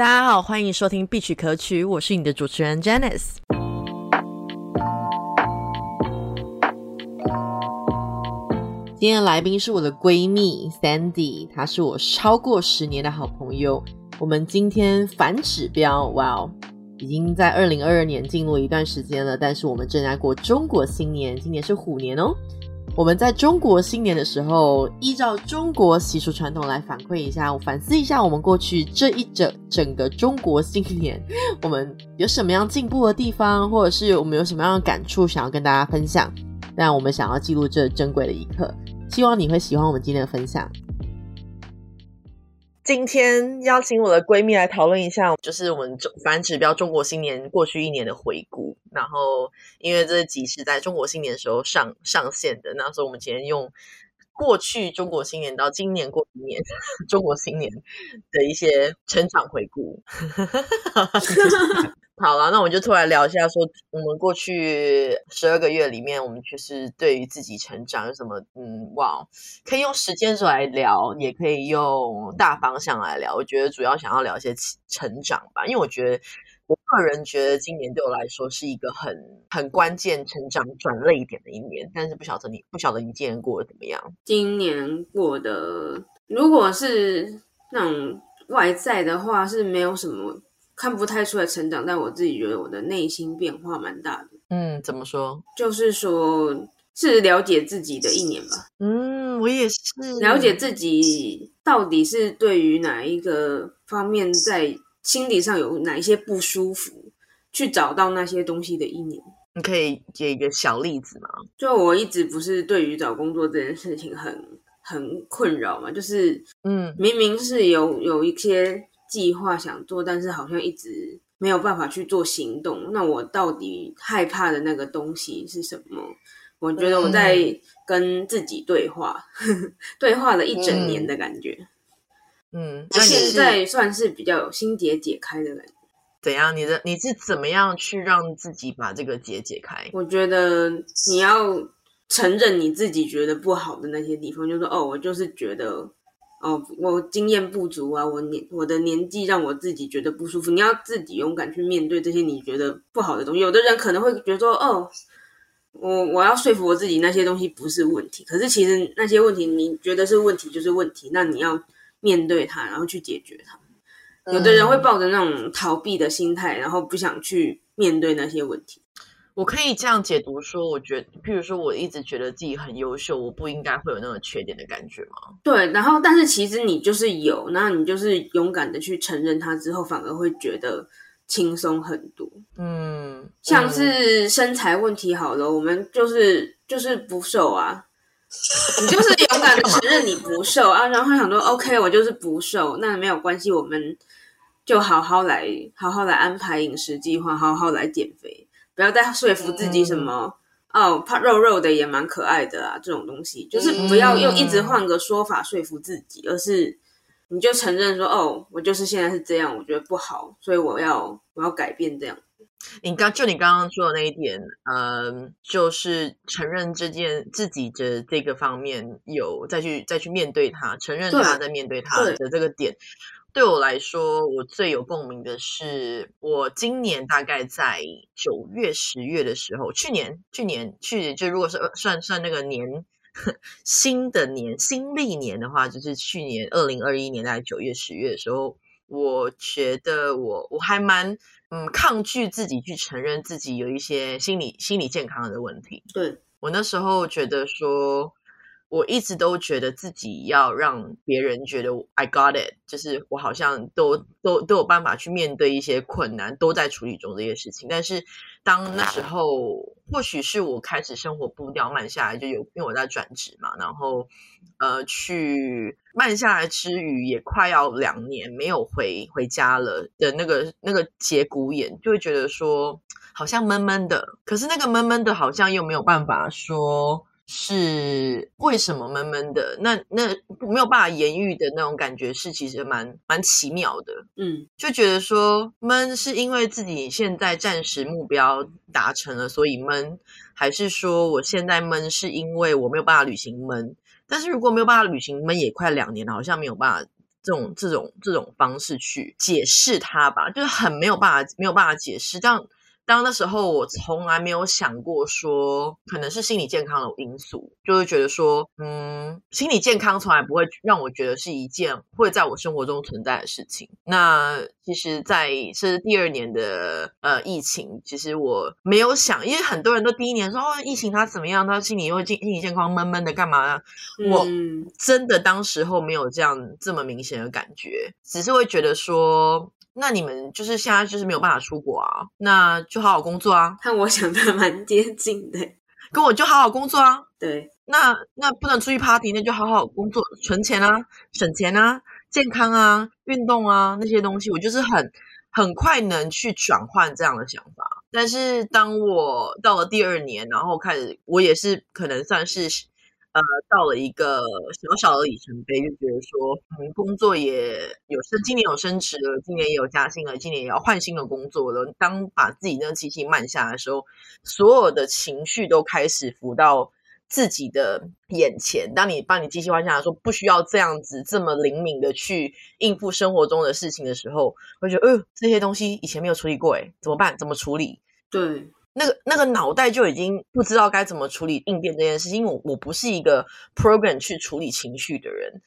大家好，欢迎收听必曲可曲，我是你的主持人 Janice。今天的来宾是我的闺蜜 Sandy，她是我超过十年的好朋友。我们今天反指标，哇哦，已经在二零二二年进入一段时间了，但是我们正在过中国新年，今年是虎年哦。我们在中国新年的时候，依照中国习俗传统来反馈一下，反思一下我们过去这一整整个中国新年，我们有什么样进步的地方，或者是我们有什么样的感触想要跟大家分享。但我们想要记录这珍贵的一刻，希望你会喜欢我们今天的分享。今天邀请我的闺蜜来讨论一下，就是我们中反指标中国新年过去一年的回顾。然后，因为这集是在中国新年的时候上上线的，那所以我们今天用过去中国新年到今年过一年 中国新年的一些成长回顾。好了，那我们就突然聊一下，说我们过去十二个月里面，我们就是对于自己成长有什么，嗯，哇，可以用时间轴来聊，也可以用大方向来聊。我觉得主要想要聊一些成长吧，因为我觉得我个人觉得今年对我来说是一个很很关键、成长转泪点的一年。但是不晓得你不晓得你今年过得怎么样？今年过得，如果是那种外在的话，是没有什么。看不太出来成长，但我自己觉得我的内心变化蛮大的。嗯，怎么说？就是说，是了解自己的一年吧。嗯，我也是了解自己到底是对于哪一个方面在心理上有哪一些不舒服，去找到那些东西的一年。你可以举一个小例子吗？就我一直不是对于找工作这件事情很很困扰嘛，就是嗯，明明是有有一些。计划想做，但是好像一直没有办法去做行动。那我到底害怕的那个东西是什么？我觉得我在跟自己对话，对话了一整年的感觉。嗯，现在算是比较有心结解开的感觉。怎样？你的你是怎么样去让自己把这个结解开？我觉得你要承认你自己觉得不好的那些地方，就说哦，我就是觉得。哦，我经验不足啊，我年我的年纪让我自己觉得不舒服。你要自己勇敢去面对这些你觉得不好的东西。有的人可能会觉得说，哦，我我要说服我自己那些东西不是问题。可是其实那些问题你觉得是问题就是问题，那你要面对它，然后去解决它。有的人会抱着那种逃避的心态，然后不想去面对那些问题。我可以这样解读说，我觉得，譬如说，我一直觉得自己很优秀，我不应该会有那种缺点的感觉吗？对，然后，但是其实你就是有，那你就是勇敢的去承认它之后，反而会觉得轻松很多。嗯，像是身材问题好了，我们就是就是不瘦啊，你就是勇敢的承认你不瘦啊，然后想说，OK，我就是不瘦，那没有关系，我们就好好来，好好来安排饮食计划，好好来减肥。不要再说服自己什么哦，怕肉肉的也蛮可爱的啊，这种东西就是不要用一直换个说法说服自己，而是你就承认说哦，我就是现在是这样，我觉得不好，所以我要我要改变这样。你刚就你刚刚说的那一点，嗯，就是承认这件自己的这个方面有再去再去面对它，承认它再面对它的这个点。对我来说，我最有共鸣的是，我今年大概在九月、十月的时候，去年、去年、去年就如果是算算那个年新的年新历年的话，就是去年二零二一年大概九月、十月的时候，我觉得我我还蛮嗯抗拒自己去承认自己有一些心理心理健康的问题。对我那时候觉得说。我一直都觉得自己要让别人觉得 I got it，就是我好像都都都有办法去面对一些困难，都在处理中这些事情。但是当那时候，或许是我开始生活步调慢下来，就有因为我在转职嘛，然后呃，去慢下来之余，也快要两年没有回回家了的那个那个节骨眼，就会觉得说好像闷闷的。可是那个闷闷的，好像又没有办法说。是为什么闷闷的？那那没有办法言喻的那种感觉，是其实蛮蛮奇妙的。嗯，就觉得说闷是因为自己现在暂时目标达成了，所以闷，还是说我现在闷是因为我没有办法履行闷？但是如果没有办法履行闷，也快两年了，好像没有办法这种这种这种方式去解释它吧，就是很没有办法没有办法解释这样。当那时候，我从来没有想过说，可能是心理健康的因素，就会觉得说，嗯，心理健康从来不会让我觉得是一件会在我生活中存在的事情。那其实，在是第二年的呃疫情，其实我没有想，因为很多人都第一年说哦，疫情它怎么样，他心理会心心理健康闷闷的干嘛？我真的当时候没有这样这么明显的感觉，只是会觉得说。那你们就是现在就是没有办法出国啊，那就好好工作啊。和我想的蛮接近的，跟我就好好工作啊。对，那那不能出去 party，那就好好工作，存钱啊，省钱啊，健康啊，运动啊那些东西，我就是很很快能去转换这样的想法。但是当我到了第二年，然后开始，我也是可能算是。呃，到了一个小小的里程碑，就觉得说，嗯，工作也有升，今年有升职了，今年也有加薪了，今年也要换新的工作了。当把自己那个机器慢下来的时候，所有的情绪都开始浮到自己的眼前。当你把你机器换下来，说不需要这样子这么灵敏的去应付生活中的事情的时候，会觉得，呃，这些东西以前没有处理过，哎，怎么办？怎么处理？对。那个那个脑袋就已经不知道该怎么处理应变这件事，因为我我不是一个 program 去处理情绪的人。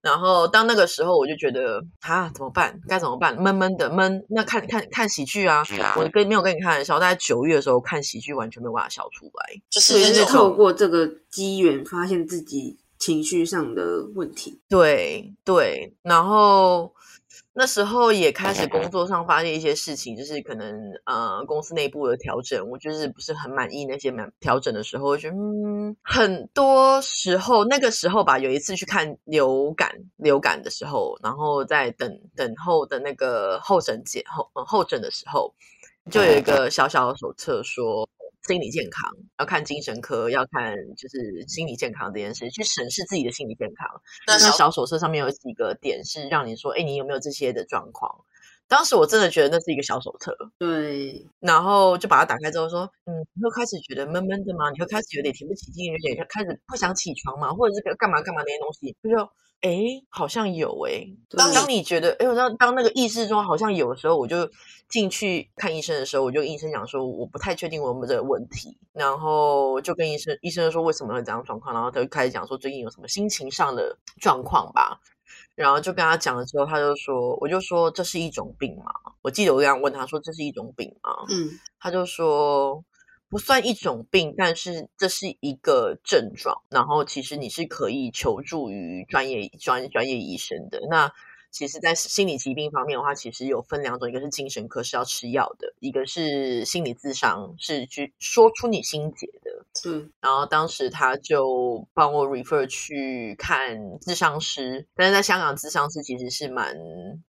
然后当那个时候，我就觉得啊，怎么办？该怎么办？闷闷的闷。那看看看喜剧啊！我跟没有跟你开玩笑，在九月的时候看喜剧，完全没有办法笑出来。就是透过这个机缘，发现自己情绪上的问题。对对，然后。那时候也开始工作上发现一些事情，就是可能呃公司内部的调整，我就是不是很满意那些满调整的时候，我觉得嗯很多时候那个时候吧，有一次去看流感流感的时候，然后在等等候的那个候诊解后候诊的时候，就有一个小小的手册说。心理健康要看精神科，要看就是心理健康这件事，去审视自己的心理健康。那小手册上面有几个点是让你说，哎，你有没有这些的状况？当时我真的觉得那是一个小手册，对。然后就把它打开之后说，嗯，你会开始觉得闷闷的吗？你会开始有点提不起劲，有点开始不想起床吗？或者是干嘛干嘛那些东西？就说。哎，好像有哎。当当你觉得哎，我当当那个意识中好像有的时候，我就进去看医生的时候，我就跟医生讲说，我不太确定我有没有这个问题。然后就跟医生医生说为什么会这样状况，然后他就开始讲说最近有什么心情上的状况吧。然后就跟他讲了之后，他就说，我就说这是一种病嘛。我记得我这样问他说这是一种病吗？嗯，他就说。不算一种病，但是这是一个症状。然后其实你是可以求助于专业专专业医生的。那其实，在心理疾病方面的话，其实有分两种，一个是精神科是要吃药的，一个是心理咨商是去说出你心结的。嗯，然后当时他就帮我 refer 去看智商师，但是在香港智商师其实是蛮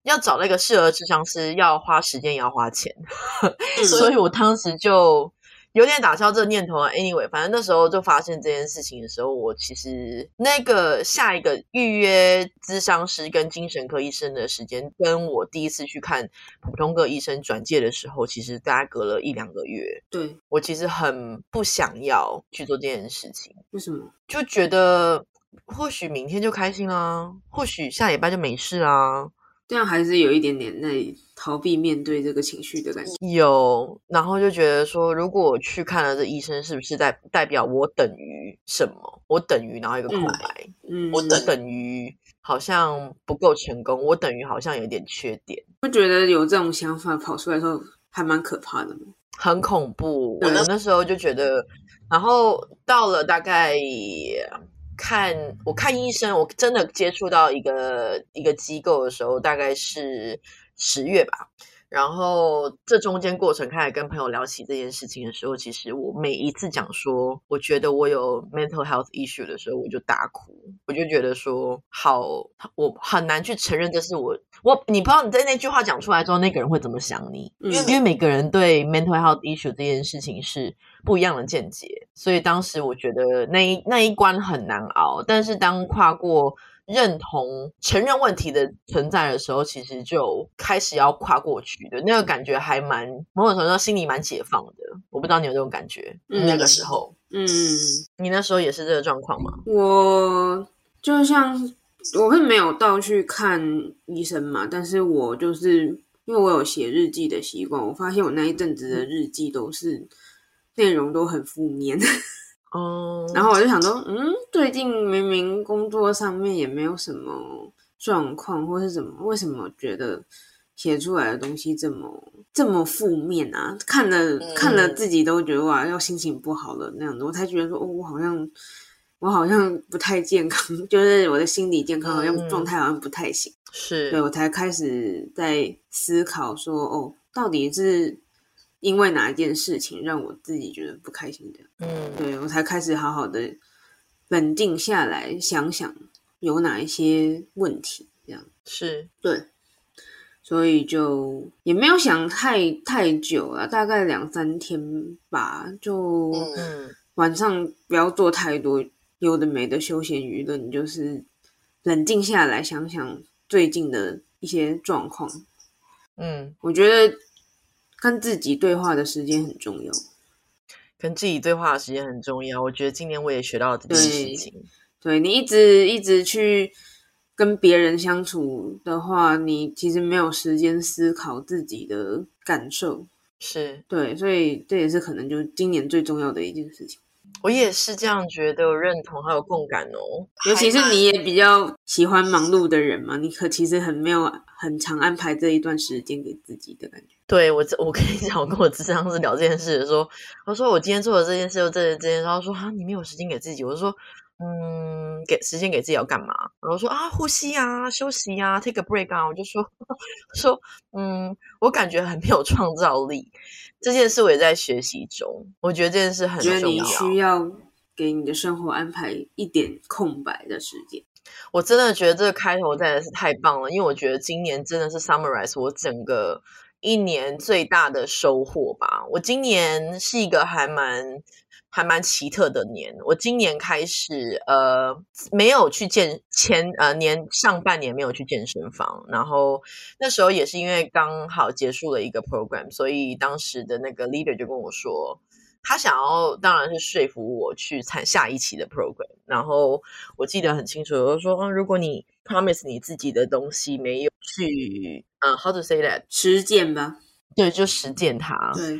要找那个适合智商师，要花时间也要花钱，所以我当时就。有点打消这个念头啊。Anyway，反正那时候就发现这件事情的时候，我其实那个下一个预约咨商师跟精神科医生的时间，跟我第一次去看普通科医生转介的时候，其实大概隔了一两个月。对我其实很不想要去做这件事情。为什么？就觉得或许明天就开心啊，或许下礼拜就没事啊。这样还是有一点点在逃避面对这个情绪的感觉。有，然后就觉得说，如果我去看了这医生，是不是代代表我等于什么？我等于然后一个空白，嗯，我等等于好像不够成功，我等于好像有点缺点。不觉得有这种想法跑出来的时候还蛮可怕的吗？很恐怖。我那时候就觉得，然后到了大概。看我看医生，我真的接触到一个一个机构的时候，大概是十月吧。然后这中间过程，开始跟朋友聊起这件事情的时候，其实我每一次讲说，我觉得我有 mental health issue 的时候，我就大哭。我就觉得说，好，我很难去承认这是我。我你不知道你在那句话讲出来之后，那个人会怎么想你？因为因为每个人对 mental health issue 这件事情是不一样的见解，所以当时我觉得那一那一关很难熬。但是当跨过。认同承认问题的存在的时候，其实就开始要跨过去的那个感觉，还蛮某种程度上心里蛮解放的。我不知道你有这种感觉，那个时候，嗯，你那时候也是这个状况吗？我就像我是没有到去看医生嘛，但是我就是因为我有写日记的习惯，我发现我那一阵子的日记都是内容都很负面 哦。然后我就想说，嗯，最近明明工作上面也没有什么状况，或是怎么，为什么觉得写出来的东西这么这么负面啊？看了看了自己都觉得哇，要心情不好了那样子，我才觉得说，哦，我好像。我好像不太健康，就是我的心理健康好像状态好像不太行，是对我才开始在思考说，哦，到底是因为哪一件事情让我自己觉得不开心的？嗯，对我才开始好好的冷静下来，想想有哪一些问题，这样是对，所以就也没有想太太久了，大概两三天吧，就晚上不要做太多。有的没的休闲娱乐，你就是冷静下来想想最近的一些状况。嗯，我觉得跟自己对话的时间很重要。跟自己对话的时间很重要。我觉得今年我也学到这件事情。对你一直一直去跟别人相处的话，你其实没有时间思考自己的感受。是对，所以这也是可能就是今年最重要的一件事情。我也是这样觉得，认同还有共感哦。尤其是你也比较喜欢忙碌的人嘛，你可其实很没有很常安排这一段时间给自己的感觉。对我，我跟你讲，我跟我智商是聊这件事的时候，他说我今天做的这件事又这这件，然后说啊，你没有时间给自己。我说，嗯，给时间给自己要干嘛？然后说啊，呼吸啊，休息啊，take a break 啊。我就说 说，嗯，我感觉很没有创造力。这件事我也在学习中，我觉得这件事很重要。觉得你需要给你的生活安排一点空白的时间。我真的觉得这个开头真的是太棒了，因为我觉得今年真的是 summarize 我整个一年最大的收获吧。我今年是一个还蛮。还蛮奇特的年，我今年开始呃没有去健前呃年上半年没有去健身房，然后那时候也是因为刚好结束了一个 program，所以当时的那个 leader 就跟我说，他想要当然是说服我去参下一期的 program，然后我记得很清楚，我说如果你 promise 你自己的东西没有去呃 how to say that 实践吧，对，就实践它，对。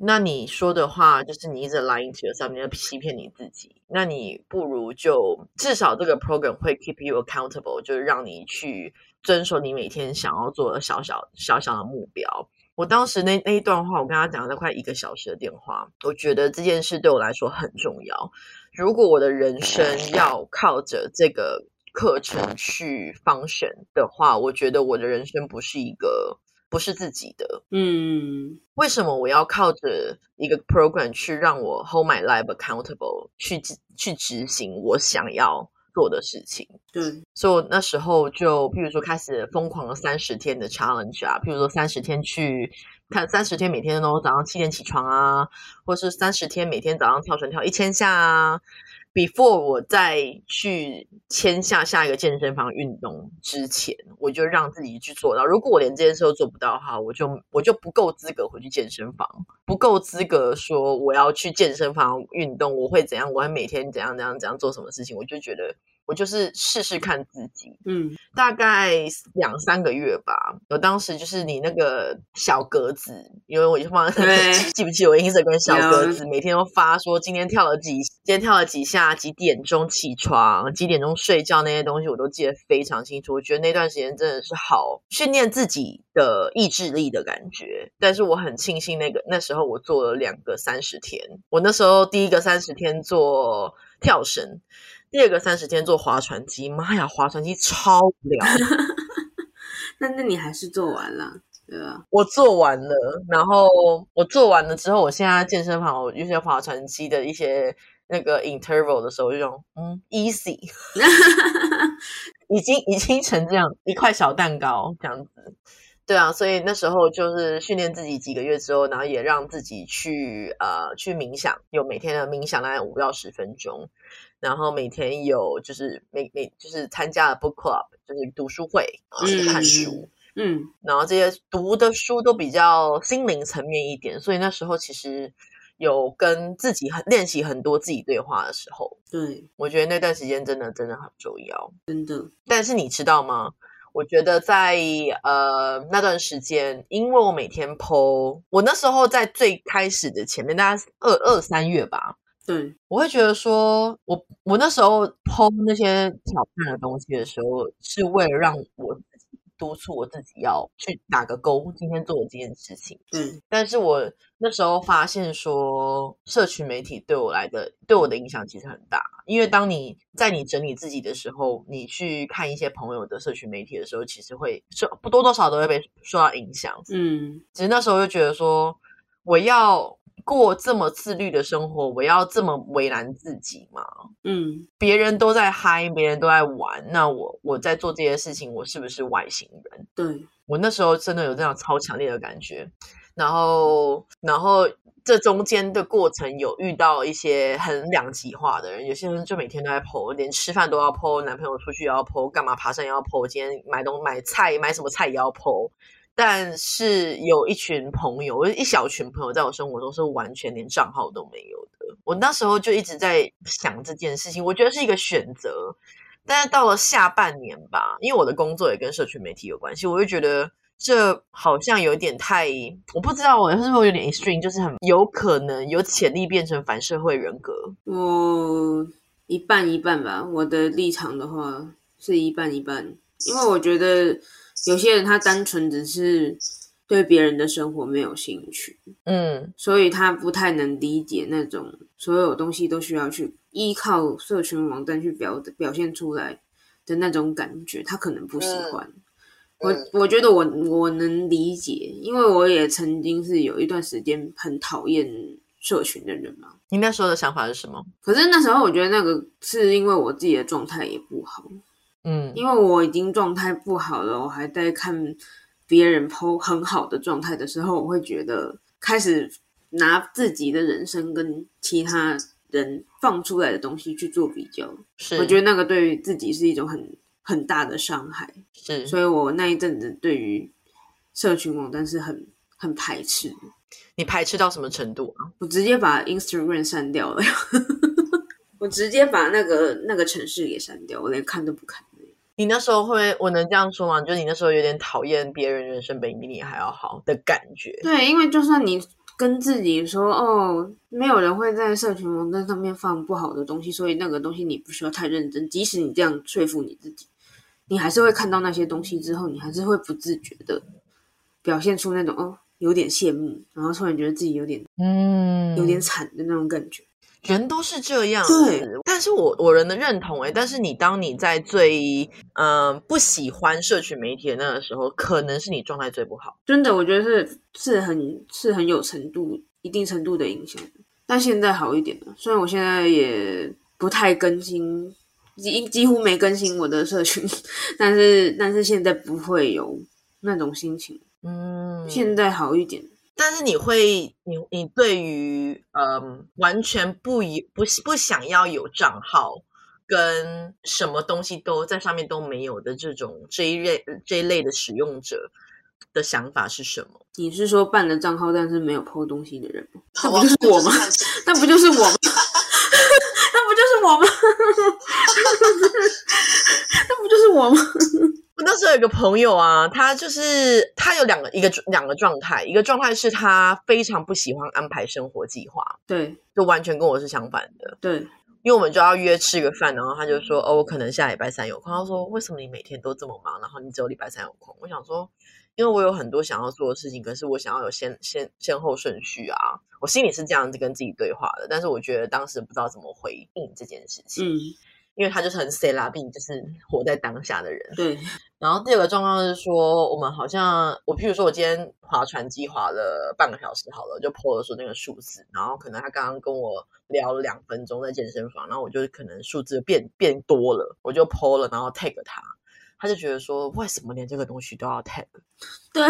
那你说的话就是你一直 lying to yourself，你在欺骗你自己。那你不如就至少这个 program 会 keep you accountable，就是让你去遵守你每天想要做的小小小小的目标。我当时那那一段话，我跟他讲了快一个小时的电话，我觉得这件事对我来说很重要。如果我的人生要靠着这个课程去 function 的话，我觉得我的人生不是一个。不是自己的，嗯，为什么我要靠着一个 program 去让我 hold my life accountable，去去执行我想要做的事情？对，所以我那时候就，譬如说开始疯狂的三十天的 challenge 啊，譬如说三十天去看三十天每天都早上七点起床啊，或是三十天每天早上跳绳跳一千下啊。Before 我再去签下下一个健身房运动之前，我就让自己去做到。如果我连这件事都做不到的话，我就我就不够资格回去健身房，不够资格说我要去健身房运动，我会怎样？我会每天怎样怎样怎样做什么事情？我就觉得。我就是试试看自己，嗯，大概两三个月吧。我当时就是你那个小格子，因为我就放 记不记我 Instagram 小格子，每天都发说今天跳了几，今天跳了几下，几点钟起床，几点钟睡觉那些东西，我都记得非常清楚。我觉得那段时间真的是好训练自己的意志力的感觉。但是我很庆幸那个那时候我做了两个三十天，我那时候第一个三十天做跳绳。第二个三十天做划船机，妈呀，划船机超无聊。那那你还是做完了，对啊？我做完了，然后我做完了之后，我现在健身房我有些划船机的一些那个 interval 的时候，就用嗯 easy，已经已经成这样一块小蛋糕这样子。对啊，所以那时候就是训练自己几个月之后，然后也让自己去呃去冥想，有每天的冥想大概五到十分钟。然后每天有就是每每就是参加了 book club，就是读书会，去看书，嗯，然后这些读的书都比较心灵层面一点，所以那时候其实有跟自己很练习很多自己对话的时候。对，我觉得那段时间真的真的很重要，真的。但是你知道吗？我觉得在呃那段时间，因为我每天剖，我那时候在最开始的前面，大概二二三月吧。对，我会觉得说，我我那时候剖那些挑战的东西的时候，是为了让我督促我自己要去打个勾，今天做的这件事情。嗯，但是我那时候发现说，社群媒体对我来的对我的影响其实很大，因为当你在你整理自己的时候，你去看一些朋友的社群媒体的时候，其实会受不多多少都会被受到影响。嗯，其实那时候就觉得说，我要。过这么自律的生活，我要这么为难自己吗？嗯，别人都在嗨，别人都在玩，那我我在做这些事情，我是不是外星人？对我那时候真的有这样超强烈的感觉。然后，然后这中间的过程有遇到一些很两极化的人，有些人就每天都在剖，连吃饭都要剖，男朋友出去也要剖，干嘛爬山也要剖，今天买东买菜买什么菜也要剖。但是有一群朋友，一小群朋友，在我生活中是完全连账号都没有的。我那时候就一直在想这件事情，我觉得是一个选择。但是到了下半年吧，因为我的工作也跟社群媒体有关系，我就觉得这好像有点太……我不知道我是不是有点 extreme，就是很有可能有潜力变成反社会人格。我一半一半吧，我的立场的话是一半一半，因为我觉得。有些人他单纯只是对别人的生活没有兴趣，嗯，所以他不太能理解那种所有东西都需要去依靠社群网站去表表现出来的那种感觉，他可能不喜欢。我我觉得我我能理解，因为我也曾经是有一段时间很讨厌社群的人嘛。你那时候的想法是什么？可是那时候我觉得那个是因为我自己的状态也不好。嗯，因为我已经状态不好了，我还在看别人 PO 很好的状态的时候，我会觉得开始拿自己的人生跟其他人放出来的东西去做比较，是我觉得那个对于自己是一种很很大的伤害，是，所以我那一阵子对于社群网站是很很排斥。你排斥到什么程度啊？我直接把 Instagram 删掉了。我直接把那个那个城市给删掉，我连看都不看。你那时候会，我能这样说吗？就你那时候有点讨厌别人人生比你还要好的感觉。对，因为就算你跟自己说，哦，没有人会在社群网站上面放不好的东西，所以那个东西你不需要太认真。即使你这样说服你自己，你还是会看到那些东西之后，你还是会不自觉的表现出那种哦，有点羡慕，然后突然觉得自己有点嗯，有点惨的那种感觉。人都是这样，对。但是我我人的认同哎，但是你当你在最嗯不喜欢社群媒体的那个时候，可能是你状态最不好。真的，我觉得是是很是很有程度、一定程度的影响。但现在好一点了，虽然我现在也不太更新，几几乎没更新我的社群，但是但是现在不会有那种心情。嗯，现在好一点。但是你会，你你对于嗯完全不以不不想要有账号，跟什么东西都在上面都没有的这种这一类这一类的使用者的想法是什么？你是说办了账号但是没有偷东西的人吗？那不就是我吗？那不就是我吗？我吗？那不就是我吗？我那时候有个朋友啊，他就是他有两个一个两个状态，一个状态是他非常不喜欢安排生活计划，对，就完全跟我是相反的，对，因为我们就要约吃个饭，然后他就说哦，我可能下礼拜三有空。他说为什么你每天都这么忙，然后你只有礼拜三有空？我想说，因为我有很多想要做的事情，可是我想要有先先先后顺序啊，我心里是这样子跟自己对话的，但是我觉得当时不知道怎么回应这件事情，嗯。因为他就是很 say 啦，并就是活在当下的人。对。然后第二个状况是说，我们好像我譬如说，我今天划船机划了半个小时，好了，就 po 了说那个数字。然后可能他刚刚跟我聊了两分钟在健身房，然后我就可能数字变变多了，我就 po 了，然后 tag 他，他就觉得说，为什么连这个东西都要 tag？对。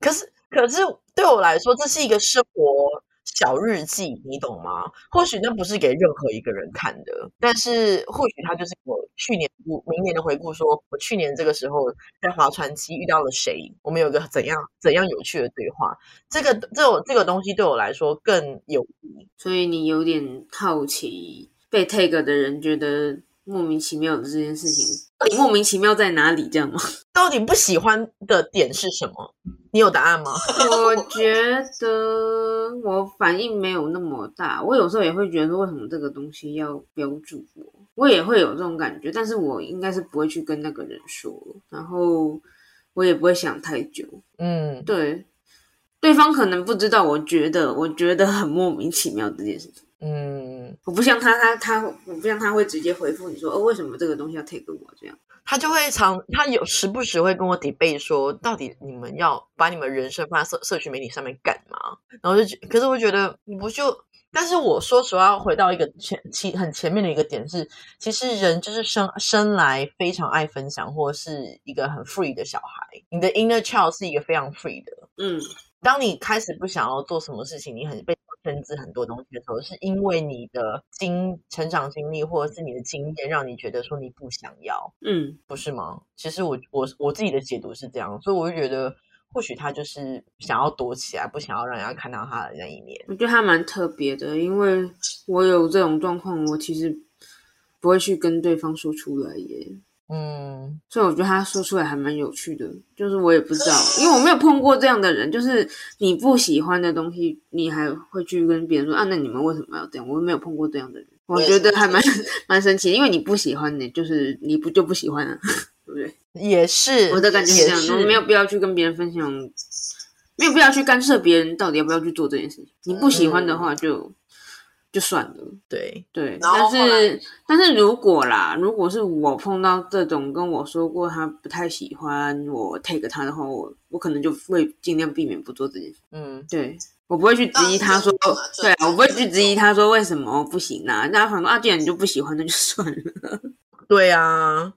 可是可是对我来说，这是一个生活。小日记，你懂吗？或许那不是给任何一个人看的，但是或许他就是我去年、明年的回顾，说我去年这个时候在划船期遇到了谁，我们有个怎样怎样有趣的对话。这个这种这个东西对我来说更有意义，所以你有点好奇被 take 的人觉得。莫名其妙的这件事情，你莫名其妙在哪里？这样吗？到底不喜欢的点是什么？你有答案吗？我觉得我反应没有那么大。我有时候也会觉得，为什么这个东西要标注我？我也会有这种感觉，但是我应该是不会去跟那个人说，然后我也不会想太久。嗯，对，对方可能不知道。我觉得，我觉得很莫名其妙这件事情。嗯，我不像他，他他，我不像他会直接回复你说，哦，为什么这个东西要 take 我这样？他就会常，他有时不时会跟我 debate 说，到底你们要把你们人生放在社社区媒体上面干嘛？然后就，可是我觉得你不就，但是我说实话，回到一个前期很前面的一个点是，其实人就是生生来非常爱分享，或是一个很 free 的小孩，你的 inner child 是一个非常 free 的，嗯。当你开始不想要做什么事情，你很被限制很多东西的时候，是因为你的经成长经历或者是你的经验，让你觉得说你不想要，嗯，不是吗？其实我我我自己的解读是这样，所以我就觉得或许他就是想要躲起来，不想要让人家看到他的那一面。我觉得他蛮特别的，因为我有这种状况，我其实不会去跟对方说出来耶。嗯，所以我觉得他说出来还蛮有趣的，就是我也不知道，因为我没有碰过这样的人，就是你不喜欢的东西，你还会去跟别人说啊？那你们为什么要这样？我没有碰过这样的人，我觉得还蛮蛮神奇，因为你不喜欢你，就是你不就不喜欢啊，对不对？也是，我的感觉是这样，我没有必要去跟别人分享，没有必要去干涉别人到底要不要去做这件事情。你不喜欢的话就。就算了，对对，但是但是如果啦，如果是我碰到这种跟我说过他不太喜欢我 take 他的话，我我可能就会尽量避免不做这件事。嗯，对我不会去质疑他说，对啊，我不会去质疑他说为什么不行啊？那反正啊，既然你就不喜欢，那就算了。对啊。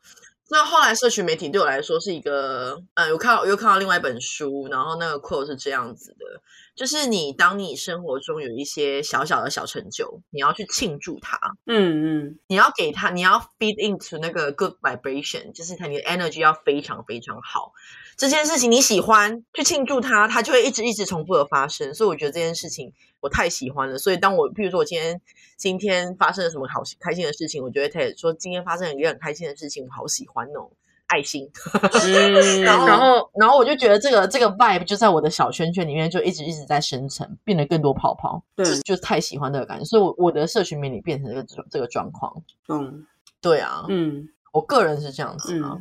那后来，社群媒体对我来说是一个，呃，我看到，我又看到另外一本书，然后那个 quote 是这样子的，就是你当你生活中有一些小小的小成就，你要去庆祝它，嗯嗯，你要给它，你要 feed into 那个 good vibration，就是它你的 energy 要非常非常好。这件事情你喜欢去庆祝它，它就会一直一直重复的发生。所以我觉得这件事情我太喜欢了。所以当我，譬如说我今天今天发生了什么好开心的事情，我觉得说今天发生了一个很开心的事情，我好喜欢那种爱心。然后然后然后我就觉得这个这个 vibe 就在我的小圈圈里面就一直一直在生成，变得更多泡泡。对，就太喜欢这个感觉。所以，我我的社群媒体变成这个这个状况。嗯，对啊，嗯，我个人是这样子啊。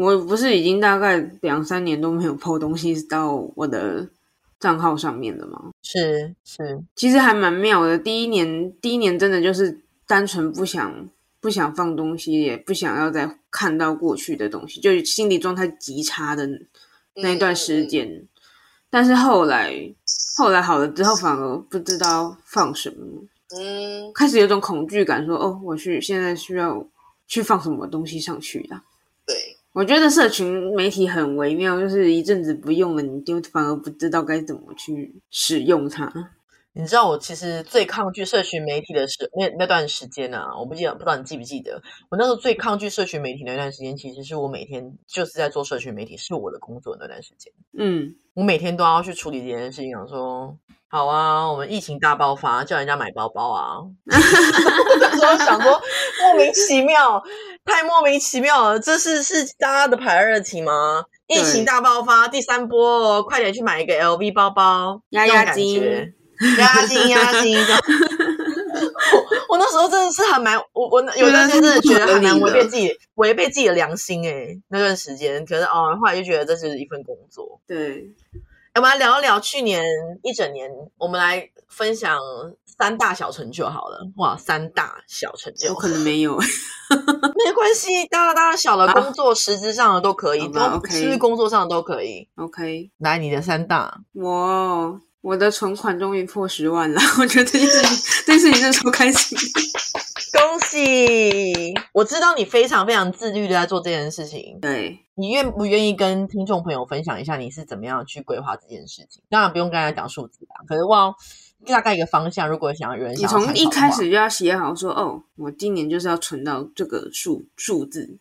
我不是已经大概两三年都没有抛东西到我的账号上面了吗？是是，其实还蛮妙的。第一年，第一年真的就是单纯不想不想放东西，也不想要再看到过去的东西，就心理状态极差的那一段时间。但是后来后来好了之后，反而不知道放什么，嗯，开始有种恐惧感，说哦，我去现在需要去放什么东西上去呀？对。我觉得社群媒体很微妙，就是一阵子不用了，你就反而不知道该怎么去使用它。你知道我其实最抗拒社群媒体的时那那段时间啊？我不记得，不知道你记不记得？我那时候最抗拒社群媒体那段时间，其实是我每天就是在做社群媒体，是我的工作那段时间。嗯，我每天都要去处理这件事情，想说。好啊，我们疫情大爆发，叫人家买包包啊！那时候想说，莫名其妙，太莫名其妙了。这是是大家的排热情吗？疫情大爆发，第三波哦，快点去买一个 LV 包包，压压惊，压惊，压惊。我那时候真的是很蛮，我我有段时间真的觉得很蛮违背自己，违背自己的良心哎。那段时间，可是哦，后来就觉得这是一份工作，对。我们来聊一聊去年一整年，我们来分享三大小成就好了。哇，三大小成就，我可能没有，没关系，大大小的工作，实质上的都可以，都其实工作上的都可以。OK，来你的三大。哇，我的存款终于破十万了，我觉得这件事情，这件事情真的超开心。恭喜！我知道你非常非常自律的在做这件事情。对你愿不愿意跟听众朋友分享一下你是怎么样去规划这件事情？当然不用跟大家讲数字啦，可是望大概一个方向。如果想要有人，你从一开始就要写好说，哦，我今年就是要存到这个数数字，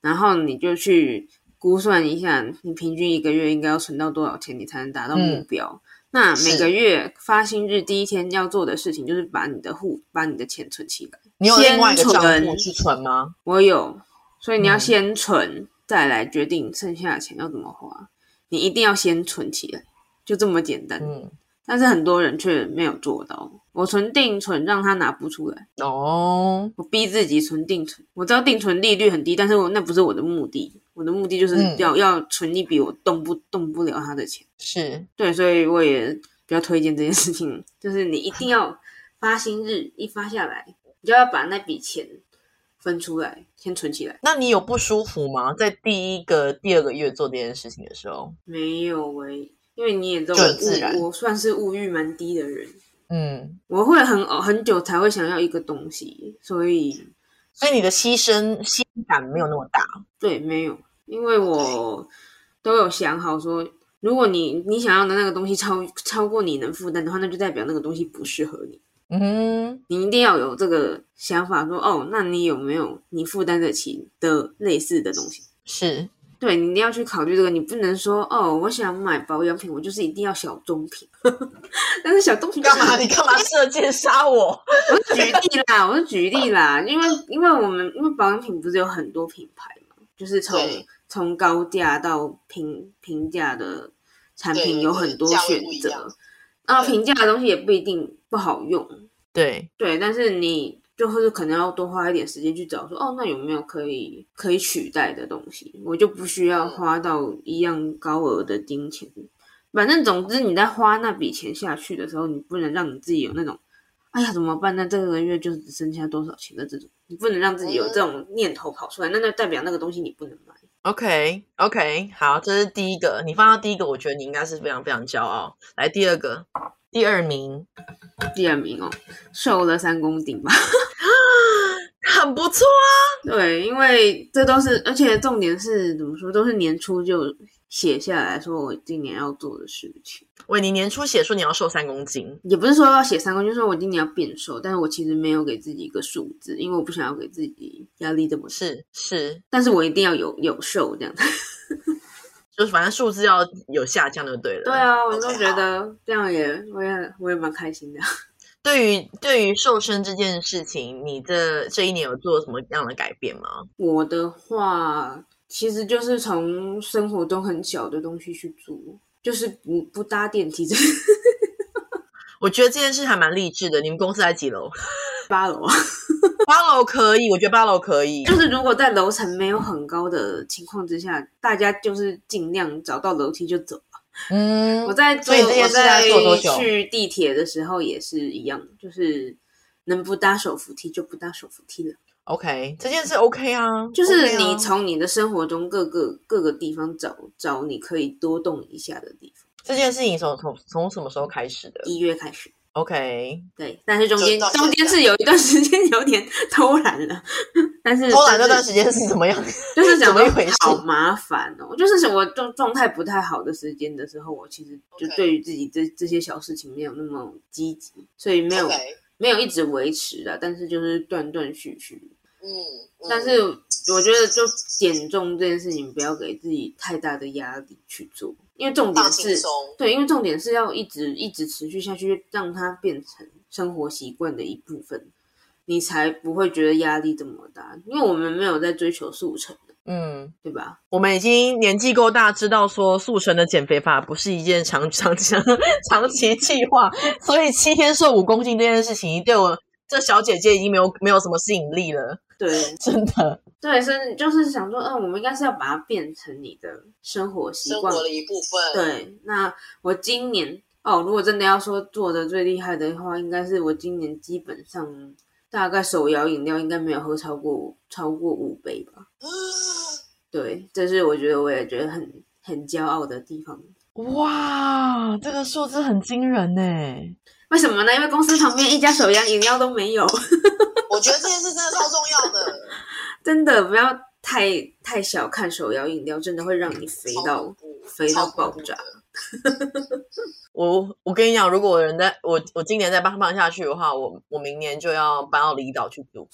然后你就去估算一下，你平均一个月应该要存到多少钱，你才能达到目标。那每个月发薪日第一天要做的事情，就是把你的户把你的钱存起来。你有另外一个账户去存吗？我有，所以你要先存，再来决定剩下的钱要怎么花。你一定要先存起来，就这么简单。嗯。但是很多人却没有做到。我存定存，让他拿不出来。哦。我逼自己存定存，我知道定存利率很低，但是我那不是我的目的。我的目的就是要要存一笔我动不动不了他的钱，是对，所以我也比较推荐这件事情，就是你一定要发薪日一发下来，你就要把那笔钱分出来，先存起来。那你有不舒服吗？在第一个、第二个月做这件事情的时候，没有诶，因为你也知道，我算是物欲蛮低的人，嗯，我会很很久才会想要一个东西，所以所以你的牺牲心感没有那么大，对，没有。因为我都有想好说，如果你你想要的那个东西超超过你能负担的话，那就代表那个东西不适合你。嗯，你一定要有这个想法，说哦，那你有没有你负担得起的类似的东西？是对，你一定要去考虑这个。你不能说哦，我想买保养品，我就是一定要小棕瓶。但是小棕瓶干嘛？你干嘛射箭杀我？我举例啦，我是举例啦，因为因为我们因为保养品不是有很多品牌嘛，就是从。从高价到平平价的产品有很多选择，啊，平价的东西也不一定不好用。对对，但是你就是可能要多花一点时间去找，说哦，那有没有可以可以取代的东西？我就不需要花到一样高额的金钱。反正总之你在花那笔钱下去的时候，你不能让你自己有那种，哎呀怎么办？那这个月就只剩下多少钱的这种，你不能让自己有这种念头跑出来。那那代表那个东西你不能买。OK，OK，好，这是第一个，你放到第一个，我觉得你应该是非常非常骄傲。来，第二个，第二名，第二名哦，瘦了三公斤吧，很不错啊。对，因为这都是，而且重点是怎么说，都是年初就。写下来说我今年要做的事情。喂，你年初写说你要瘦三公斤，也不是说要写三公斤，说我今年要变瘦，但是我其实没有给自己一个数字，因为我不想要给自己压力这么是是，但是我一定要有有瘦这样，就是反正数字要有下降就对了。对啊，我都觉得这样也我也我也蛮开心的。对于对于瘦身这件事情，你这这一年有做什么样的改变吗？我的话。其实就是从生活中很小的东西去做，就是不不搭电梯。我觉得这件事还蛮励志的。你们公司在几楼？八楼啊，八楼可以。我觉得八楼可以。就是如果在楼层没有很高的情况之下，大家就是尽量找到楼梯就走吧。嗯，我在做，我在去地铁的时候也是一样，就是能不搭手扶梯就不搭手扶梯了。OK，这件事 OK 啊，就是你从你的生活中各个各个地方找找你可以多动一下的地方。这件事情从从从什么时候开始的？一月开始。OK，对，但是中间中间是有一段时间有点偷懒了，但是偷懒那段时间是怎么样？就是 怎么一回事？好麻烦哦，就是什么状状态不太好的时间的时候，我其实就对于自己这这些小事情没有那么积极，所以没有没有一直维持的，但是就是断断续续。嗯，但是我觉得就减重这件事情，不要给自己太大的压力去做，因为重点是，对，因为重点是要一直一直持续下去，让它变成生活习惯的一部分，你才不会觉得压力这么大。因为我们没有在追求速成的，嗯，对吧？我们已经年纪够大，知道说速成的减肥法不是一件长长长 长期计划，所以七天瘦五公斤这件事情，对我这小姐姐已经没有没有什么吸引力了。对，真的，对，是就是想说，嗯，我们应该是要把它变成你的生活习惯的一部分。对，那我今年哦，如果真的要说做的最厉害的话，应该是我今年基本上大概手摇饮料应该没有喝超过超过五杯吧。对，这是我觉得我也觉得很很骄傲的地方。哇，这个数字很惊人呢。为什么呢？因为公司旁边一家手摇饮料都没有。我觉得这件事真的超重要的，真的不要太太小看手摇饮料，真的会让你肥到肥到爆炸。我我跟你讲，如果我人在我我今年再帮放下去的话，我我明年就要搬到离岛去住，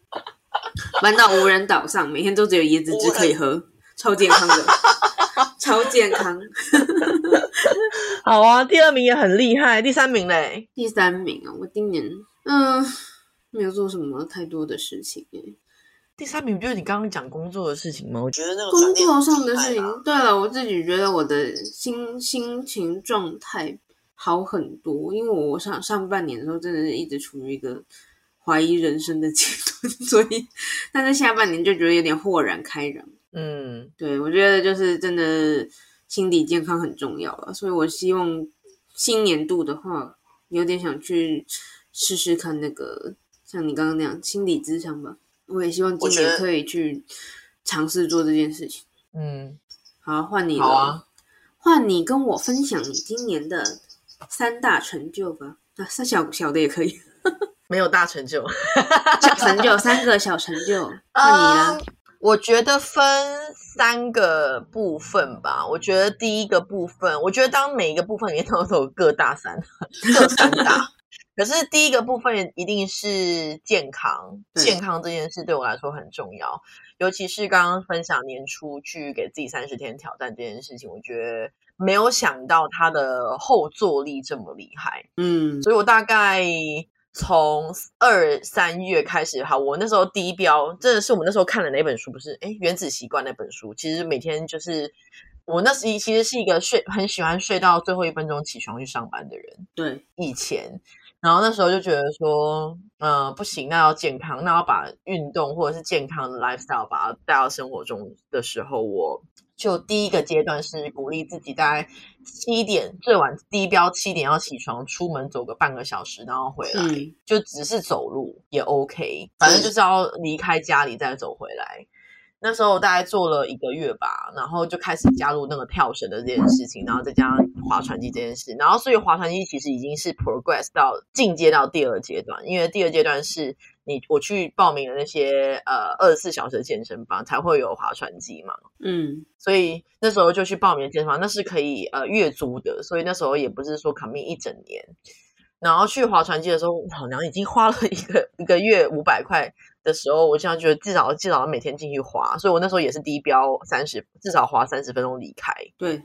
搬到无人岛上，每天都只有椰子汁可以喝，超健康的，超健康。好啊，第二名也很厉害，第三名嘞？第三名啊，我今年嗯没有做什么太多的事情诶。第三名不就是你刚刚讲工作的事情吗？我觉得那个工作上的事情。对了，我自己觉得我的心心情状态好很多，因为我上上半年的时候真的是一直处于一个怀疑人生的阶段，所以但是下半年就觉得有点豁然开朗。嗯，对，我觉得就是真的心理健康很重要了，所以我希望新年度的话，有点想去试试看那个像你刚刚那样心理咨商吧。我也希望今年可以去尝试做这件事情。嗯，好，换你了，换你跟我分享你今年的三大成就吧。啊，三小小的也可以，没有大成就，小成就三个小成就。换你了，我觉得分三个部分吧。我觉得第一个部分，我觉得当每一个部分里面都有各大三，各三大。可是第一个部分一定是健康，健康这件事对我来说很重要，尤其是刚刚分享年初去给自己三十天挑战这件事情，我觉得没有想到它的后坐力这么厉害，嗯，所以我大概从二三月开始，哈，我那时候第一标真的是我们那时候看的哪本书？不是，哎，《原子习惯》那本书，其实每天就是我那时其实是一个睡很喜欢睡到最后一分钟起床去上班的人，对，以前。然后那时候就觉得说，嗯，不行，那要健康，那要把运动或者是健康的 lifestyle 把它带到生活中的时候，我就第一个阶段是鼓励自己在七点最晚低标七点要起床，出门走个半个小时，然后回来，就只是走路也 OK，反正就是要离开家里再走回来。那时候大概做了一个月吧，然后就开始加入那个跳绳的这件事情，然后再加上划船机这件事，然后所以划船机其实已经是 progress 到进阶到第二阶段，因为第二阶段是你我去报名的那些呃二十四小时的健身房才会有划船机嘛，嗯，所以那时候就去报名健身房，那是可以呃月租的，所以那时候也不是说 commit 一整年，然后去划船机的时候，老娘已经花了一个一个月五百块。的时候，我现在觉得至少至少每天进去划，所以我那时候也是低标三十，至少划三十分钟离开。对，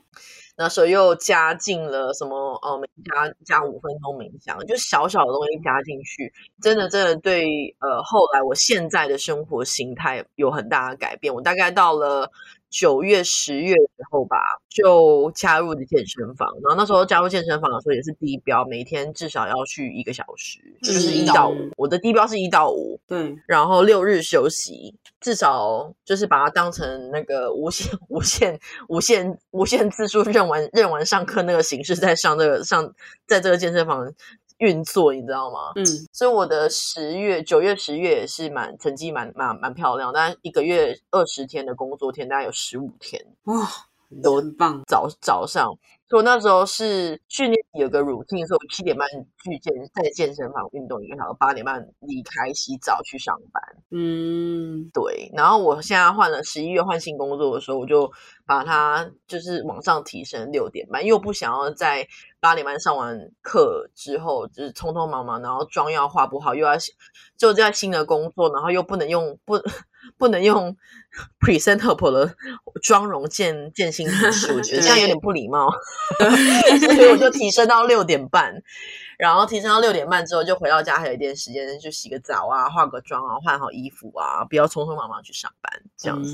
那时候又加进了什么呃，加加五分钟冥想，就小小的东西加进去，真的真的对呃，后来我现在的生活形态有很大的改变。我大概到了。九月、十月的时候吧，就加入的健身房。然后那时候加入健身房的时候也是低标，每天至少要去一个小时，就是一到五。我的低标是一到五，对。然后六日休息，至少就是把它当成那个无限、无限、无限、无限次数认完认完上课那个形式，在上这个上在这个健身房。运作，你知道吗？嗯，所以我的十月、九月、十月也是蛮成绩蛮蛮蛮漂亮，但一个月二十天的工作天，大概有十五天哇，都很棒。早早上。所以那时候是训练有个 routine，七点半去健在健身房运动一个小时，八点半离开洗澡去上班。嗯，对。然后我现在换了十一月换新工作的时候，我就把它就是往上提升六点半，又不想要在八点半上完课之后就是匆匆忙忙，然后妆要化不好，又要就在新的工作，然后又不能用不不能用 presentable 的妆容见 见新同事，我觉得这样有点不礼貌。所以我就提升到六点半，然后提升到六点半之后，就回到家还有一点时间，就洗个澡啊，化个妆啊，换好衣服啊，不要匆匆忙忙去上班这样子。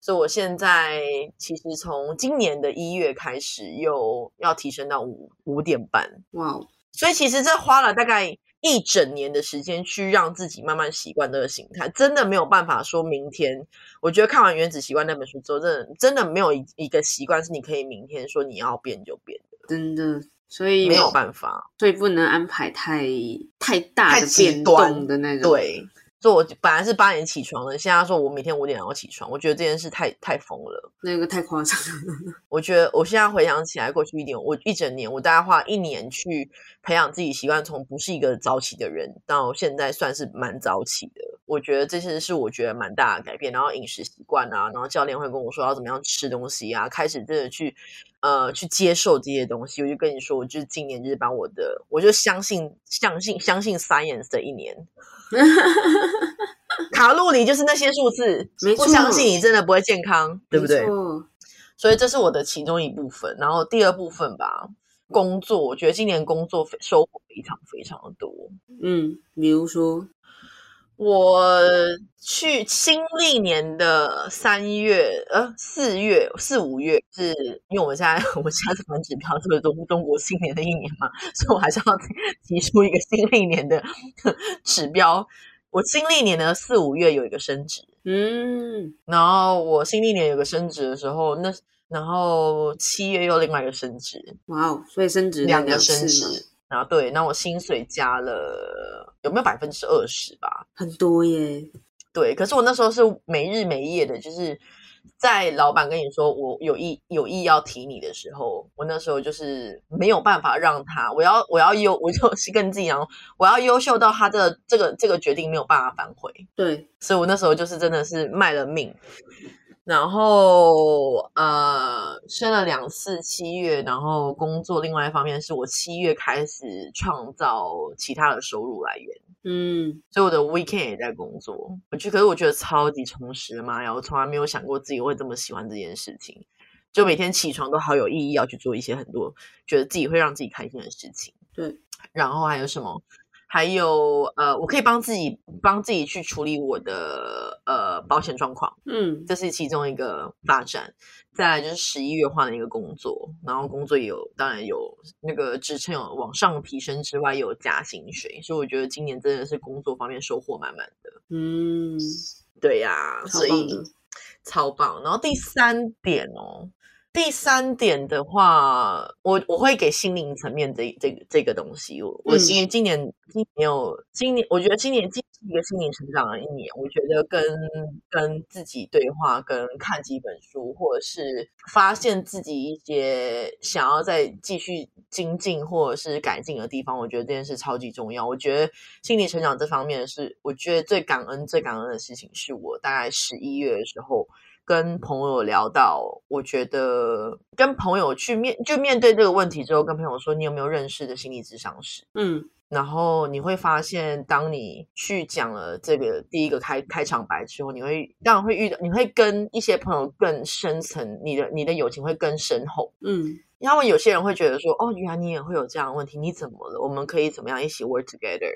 所以我现在其实从今年的一月开始，又要提升到五五点半。哇！所以其实这花了大概一整年的时间，去让自己慢慢习惯这个形态，真的没有办法说明天。我觉得看完《原子习惯》那本书之后，真的真的没有一一个习惯是你可以明天说你要变就变的，真的。所以没有办法，所以不能安排太太大的变动的那种。对，说我本来是八点起床的，现在说我每天五点要起床，我觉得这件事太太疯了，那个太夸张了。我觉得我现在回想起来，过去一年，我一整年，我大概花一年去培养自己习惯，从不是一个早起的人，到现在算是蛮早起的。我觉得这些是我觉得蛮大的改变。然后饮食习惯啊，然后教练会跟我说要怎么样吃东西啊，开始真的去呃去接受这些东西。我就跟你说，我就是今年就是把我的，我就相信相信相信 science 的一年。卡路里就是那些数字，不相信你真的不会健康，对不对？所以这是我的其中一部分。然后第二部分吧，工作，我觉得今年工作收获非常非常的多。嗯，比如说，我去新历年的三月、呃四月、四五月，是因为我们现在我们现在是反指标，这个中中国新年的一年嘛，所以我还是要提出一个新历年的指标。我新历年的四五月有一个升职，嗯，然后我新历年有个升职的时候，那然后七月又另外一个升职，哇哦，所以升职两个升职，然后对，那我薪水加了有没有百分之二十吧？很多耶，对，可是我那时候是没日没夜的，就是。在老板跟你说我有意有意要提你的时候，我那时候就是没有办法让他，我要我要优，我就 是跟自己讲，我要优秀到他的这个这个决定没有办法反悔。对，所以我那时候就是真的是卖了命。然后呃，生了两次七月，然后工作。另外一方面是我七月开始创造其他的收入来源。嗯，所以我的 weekend 也在工作，我觉得可是我觉得超级充实的妈呀！我从来没有想过自己会这么喜欢这件事情，就每天起床都好有意义，要去做一些很多觉得自己会让自己开心的事情。对，然后还有什么？还有呃，我可以帮自己帮自己去处理我的呃保险状况，嗯，这是其中一个发展。再来就是十一月换了一个工作，然后工作也有当然有那个职称有往上提升之外，也有加薪水，所以我觉得今年真的是工作方面收获满满的。嗯，对呀，所以超棒。然后第三点哦。第三点的话，我我会给心灵层面这这个这个东西。我我今今年今年有今年，我觉得今年是一个心灵成长的一年。我觉得跟跟自己对话，跟看几本书，或者是发现自己一些想要再继续精进或者是改进的地方，我觉得这件事超级重要。我觉得心理成长这方面是，我觉得最感恩最感恩的事情，是我大概十一月的时候。跟朋友聊到，我觉得跟朋友去面就面对这个问题之后，跟朋友说你有没有认识的心理咨商师？嗯，然后你会发现，当你去讲了这个第一个开开场白之后，你会当然会遇到，你会跟一些朋友更深层，你的你的友情会更深厚。嗯，因为有些人会觉得说，哦，原来你也会有这样的问题，你怎么了？我们可以怎么样一起 work together？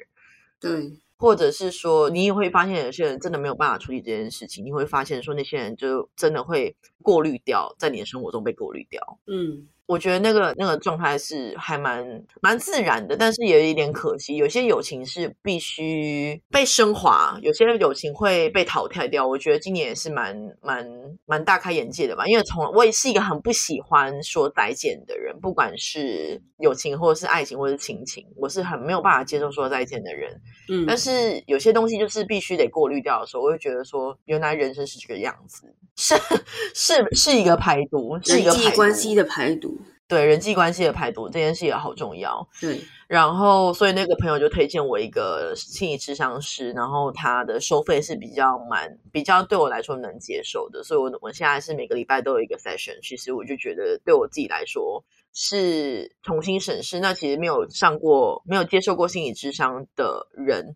对。或者是说，你也会发现有些人真的没有办法处理这件事情。你会发现说，那些人就真的会过滤掉，在你的生活中被过滤掉。嗯。我觉得那个那个状态是还蛮蛮自然的，但是也有一点可惜。有些友情是必须被升华，有些友情会被淘汰掉。我觉得今年也是蛮蛮蛮大开眼界的吧。因为从我也是一个很不喜欢说再见的人，不管是友情或者是爱情或者是亲情，我是很没有办法接受说再见的人。嗯，但是有些东西就是必须得过滤掉的时候，我会觉得说，原来人生是这个样子。是 是是一个排毒，是一个关系的排毒，对人际关系的排毒这件事也好重要。对，然后所以那个朋友就推荐我一个心理智商师，然后他的收费是比较蛮比较对我来说能接受的，所以我我现在是每个礼拜都有一个 session。其实我就觉得对我自己来说是重新审视。那其实没有上过、没有接受过心理智商的人。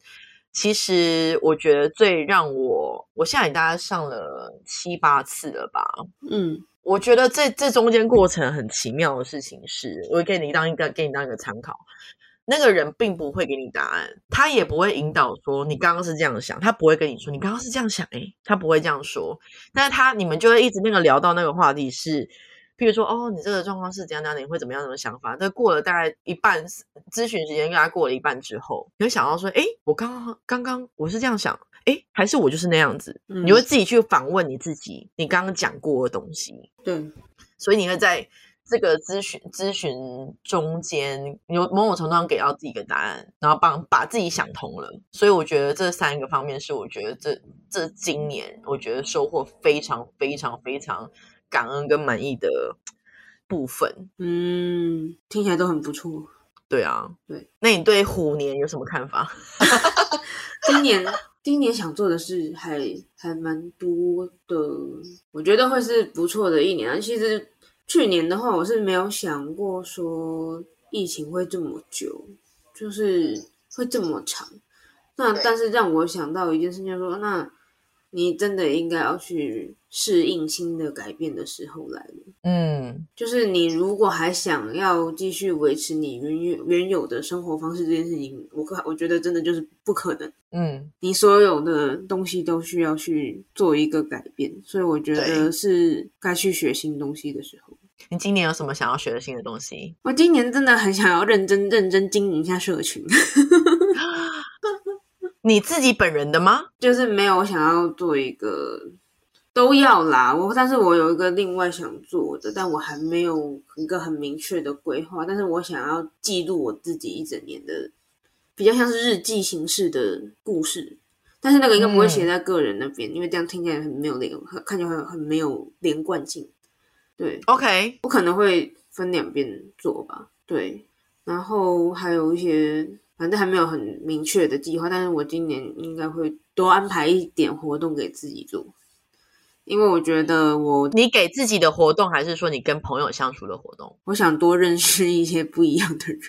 其实我觉得最让我，我现在大概上了七八次了吧。嗯，我觉得这这中间过程很奇妙的事情是，我给你当一个给你当一个参考。那个人并不会给你答案，他也不会引导说你刚刚是这样想，他不会跟你说你刚刚是这样想，诶，他不会这样说。但是他你们就会一直那个聊到那个话题是。譬如说，哦，你这个状况是怎样怎样，你会怎么样？怎么想法？但过了大概一半咨询时间，跟他过了一半之后，你会想到说，哎，我刚刚刚刚我是这样想，哎，还是我就是那样子？你会自己去反问你自己，你刚刚讲过的东西。对，所以你会在这个咨询咨询中间有某种程度上给到自己一个答案，然后帮把自己想通了。所以我觉得这三个方面是我觉得这这今年我觉得收获非常非常非常感恩跟满意的部分。嗯，听起来都很不错。对啊，对。那你对虎年有什么看法？今年。今年想做的事还还蛮多的，我觉得会是不错的一年。其实去年的话，我是没有想过说疫情会这么久，就是会这么长。那但是让我想到一件事情，就是说那。你真的应该要去适应新的改变的时候来了。嗯，就是你如果还想要继续维持你原原原有的生活方式这件事情，我可我觉得真的就是不可能。嗯，你所有的东西都需要去做一个改变，所以我觉得是该去学新东西的时候。你今年有什么想要学的新的东西？我今年真的很想要认真认真经营一下社群。你自己本人的吗？就是没有想要做一个都要啦，我但是我有一个另外想做的，但我还没有一个很明确的规划。但是我想要记录我自己一整年的，比较像是日记形式的故事。但是那个应该不会写在个人那边，因为这样听起来很没有连，看起来很很没有连贯性。对，OK，我可能会分两边做吧。对，然后还有一些。反正还没有很明确的计划，但是我今年应该会多安排一点活动给自己做，因为我觉得我你给自己的活动，还是说你跟朋友相处的活动？我想多认识一些不一样的人。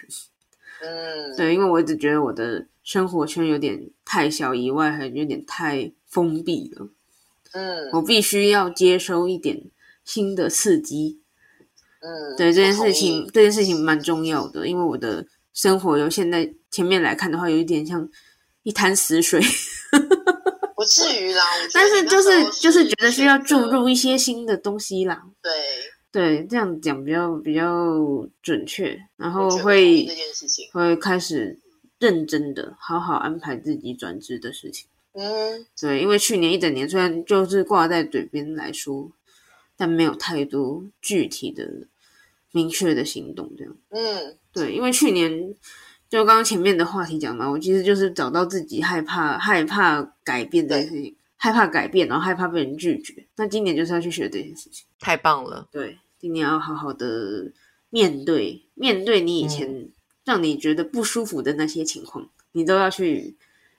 嗯，对，因为我一直觉得我的生活圈有点太小，以外还有点太封闭了。嗯，我必须要接收一点新的刺激。嗯，对这件事情，这件事情蛮重要的，因为我的。生活由现在前面来看的话，有一点像一滩死水，不至于啦。但是就是就是觉得需要注入一些新的东西啦。对对，这样讲比较比较准确。然后会会开始认真的好好安排自己转职的事情。嗯，对，因为去年一整年虽然就是挂在嘴边来说，但没有太多具体的。明确的行动，这样，嗯，对，因为去年就刚刚前面的话题讲嘛，我其实就是找到自己害怕害怕改变的事情，害怕改变，然后害怕被人拒绝。那今年就是要去学这件事情，太棒了。对，今年要好好的面对面对你以前让你觉得不舒服的那些情况，你都要去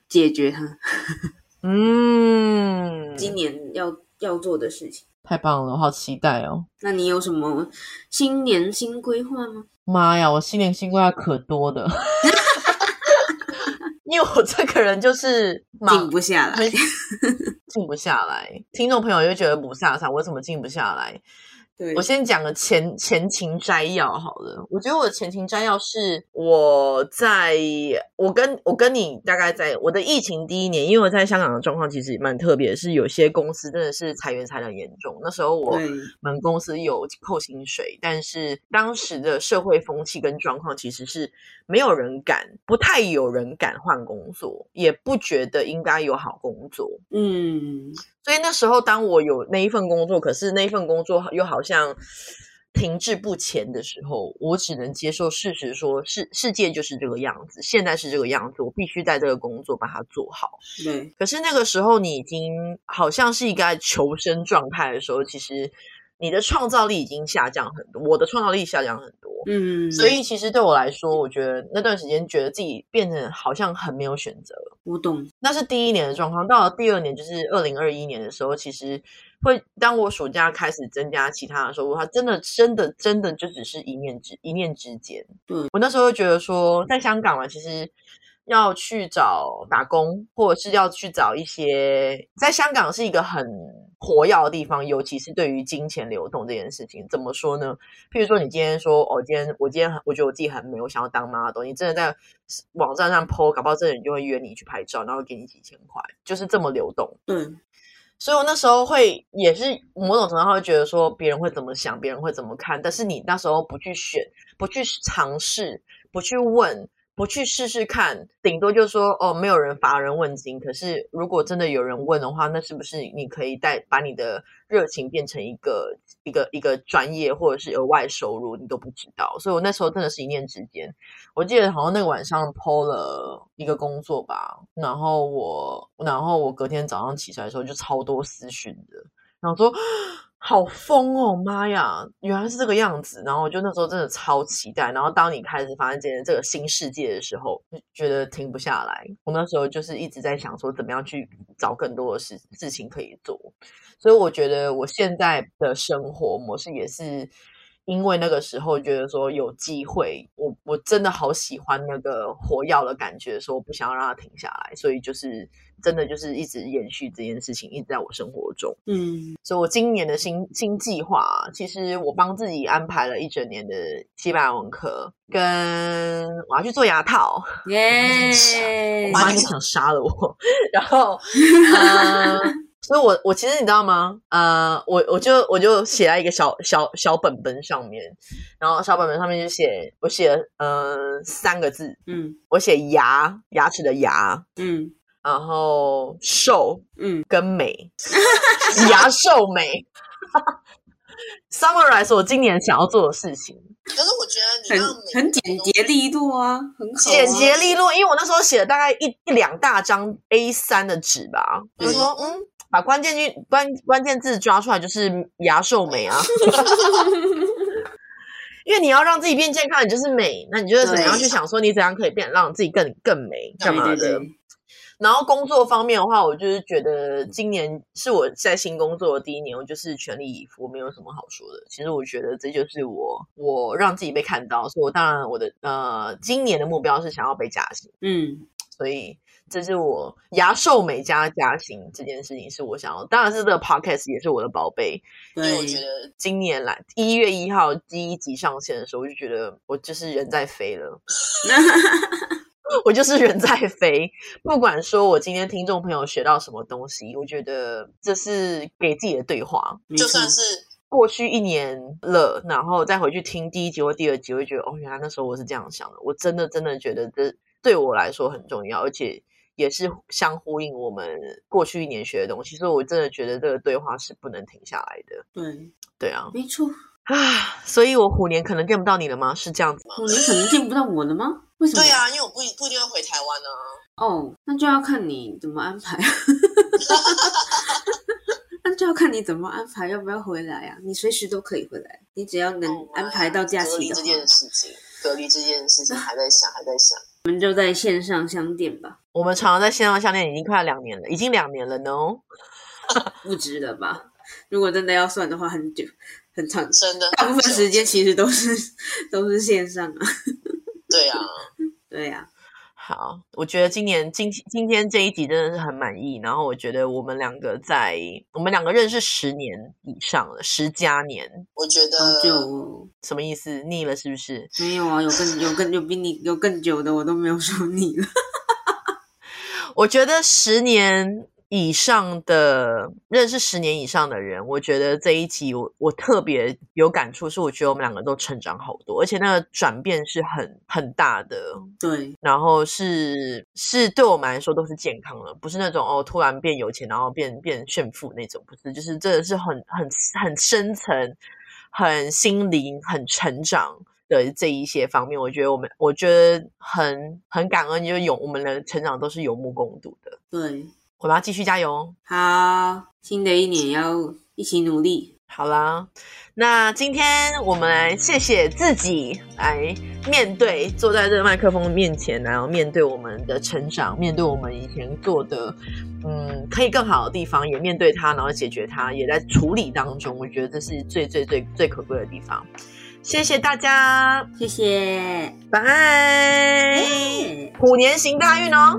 解决它。嗯，今年要要做的事情。太棒了，我好期待哦！那你有什么新年新规划吗？妈呀，我新年新规划可多的，因为我这个人就是静不下来，静不下来。听众朋友又觉得不飒飒，我怎么静不下来？我先讲个前前情摘要好了。我觉得我的前情摘要是我在我跟我跟你大概在我的疫情第一年，因为我在香港的状况其实蛮特别，是有些公司真的是裁员裁的严重。那时候我们公司有扣薪水，但是当时的社会风气跟状况其实是没有人敢，不太有人敢换工作，也不觉得应该有好工作。嗯。所以那时候，当我有那一份工作，可是那一份工作又好像停滞不前的时候，我只能接受事实，说世世界就是这个样子，现在是这个样子，我必须在这个工作把它做好。对。可是那个时候，你已经好像是一个求生状态的时候，其实。你的创造力已经下降很多，我的创造力下降很多，嗯，所以其实对我来说，我觉得那段时间觉得自己变得好像很没有选择。我懂，那是第一年的状况。到了第二年，就是二零二一年的时候，其实会当我暑假开始增加其他的收入，它真的真的真的就只是一念之一念之间。嗯，我那时候觉得说，在香港嘛，其实。要去找打工，或者是要去找一些在香港是一个很活跃的地方，尤其是对于金钱流动这件事情，怎么说呢？譬如说，你今天说，哦，今天我今天很，我觉得我自己很美，我想要当 model，你真的在网站上 po，搞不好这人就会约你去拍照，然后给你几千块，就是这么流动。嗯，所以我那时候会也是某种程度上会觉得说，别人会怎么想，别人会怎么看，但是你那时候不去选，不去尝试，不去问。不去试试看，顶多就说哦，没有人乏人问津。可是如果真的有人问的话，那是不是你可以带把你的热情变成一个一个一个专业，或者是额外收入，你都不知道。所以我那时候真的是一念之间。我记得好像那个晚上抛了一个工作吧，然后我然后我隔天早上起来的时候就超多私讯的，然后说。好疯哦，妈呀！原来是这个样子。然后我就那时候真的超期待。然后当你开始发现这个新世界的时候，就觉得停不下来。我那时候就是一直在想说，怎么样去找更多的事事情可以做。所以我觉得我现在的生活模式也是。因为那个时候觉得说有机会，我我真的好喜欢那个火药的感觉，说我不想要让它停下来，所以就是真的就是一直延续这件事情，一直在我生活中。嗯，所以我今年的新新计划，其实我帮自己安排了一整年的西班牙文课，跟我要去做牙套。耶！我妈就想杀了我，然后。所以，我我其实你知道吗？呃，我我就我就写在一个小小小本本上面，然后小本本上面就写我写呃三个字，嗯，我写牙牙齿的牙，嗯，然后瘦，嗯，跟美，牙瘦美，summarize 我今年想要做的事情。可是我觉得你很很简洁利落啊，很简洁利落，因为我那时候写了大概一一两大张 A 三的纸吧，我说嗯。把关键句关关键字抓出来，就是牙瘦美啊！因为你要让自己变健康，你就是美，那你就是怎么样去想说你怎样可以变让自己更更美干嘛的？然后工作方面的话，我就是觉得今年是我在新工作的第一年，我就是全力以赴，没有什么好说的。其实我觉得这就是我我让自己被看到，所以我当然我的呃今年的目标是想要被加薪，嗯，所以。这是我牙瘦美加加薪这件事情是我想要，当然是这个 podcast 也是我的宝贝。因为我觉得今年来一月一号第一集上线的时候，我就觉得我就是人在飞了，我就是人在飞。不管说我今天听众朋友学到什么东西，我觉得这是给自己的对话。就算是过去一年了，然后再回去听第一集或第二集，我会觉得哦，原来那时候我是这样想的。我真的真的觉得这对我来说很重要，而且。也是相呼应我们过去一年学的东西，所以我真的觉得这个对话是不能停下来的。对，对啊，没错啊，所以我虎年可能见不到你了吗？是这样子吗？虎年可能见不到我了吗？为什么？对啊，因为我不不一定会回台湾呢。哦，那就要看你怎么安排。那就要看你怎么安排，要不要回来啊？你随时都可以回来，你只要能安排到假期的隔离这件事情，隔离这件事情还在想，还在想。我们就在线上相见吧。我们常常在线上相见，已经快两年了，已经两年了呢。不值得吧？如果真的要算的话，很久很长，真的大部分时间其实都是都是线上啊。对啊，对呀。好，我觉得今年今今天这一集真的是很满意。然后我觉得我们两个在我们两个认识十年以上了，十加年。我觉得就什么意思？腻了是不是？没有啊，有更有更有比你有更久的，我都没有说腻了。我觉得十年。以上的认识十年以上的人，我觉得这一集我我特别有感触，是我觉得我们两个都成长好多，而且那个转变是很很大的。对，然后是是对我们来说都是健康的，不是那种哦突然变有钱然后变变炫富那种，不是，就是真的是很很很深层、很心灵、很成长的这一些方面。我觉得我们我觉得很很感恩，就是有我们的成长都是有目共睹的。对。我们要继续加油，好，新的一年要一起努力。好啦，那今天我们来谢谢自己，来面对坐在这个麦克风面前，然后面对我们的成长，面对我们以前做的，嗯，可以更好的地方，也面对它，然后解决它，也在处理当中。我觉得这是最最最最可贵的地方。谢谢大家，谢谢，拜，虎年行大运哦。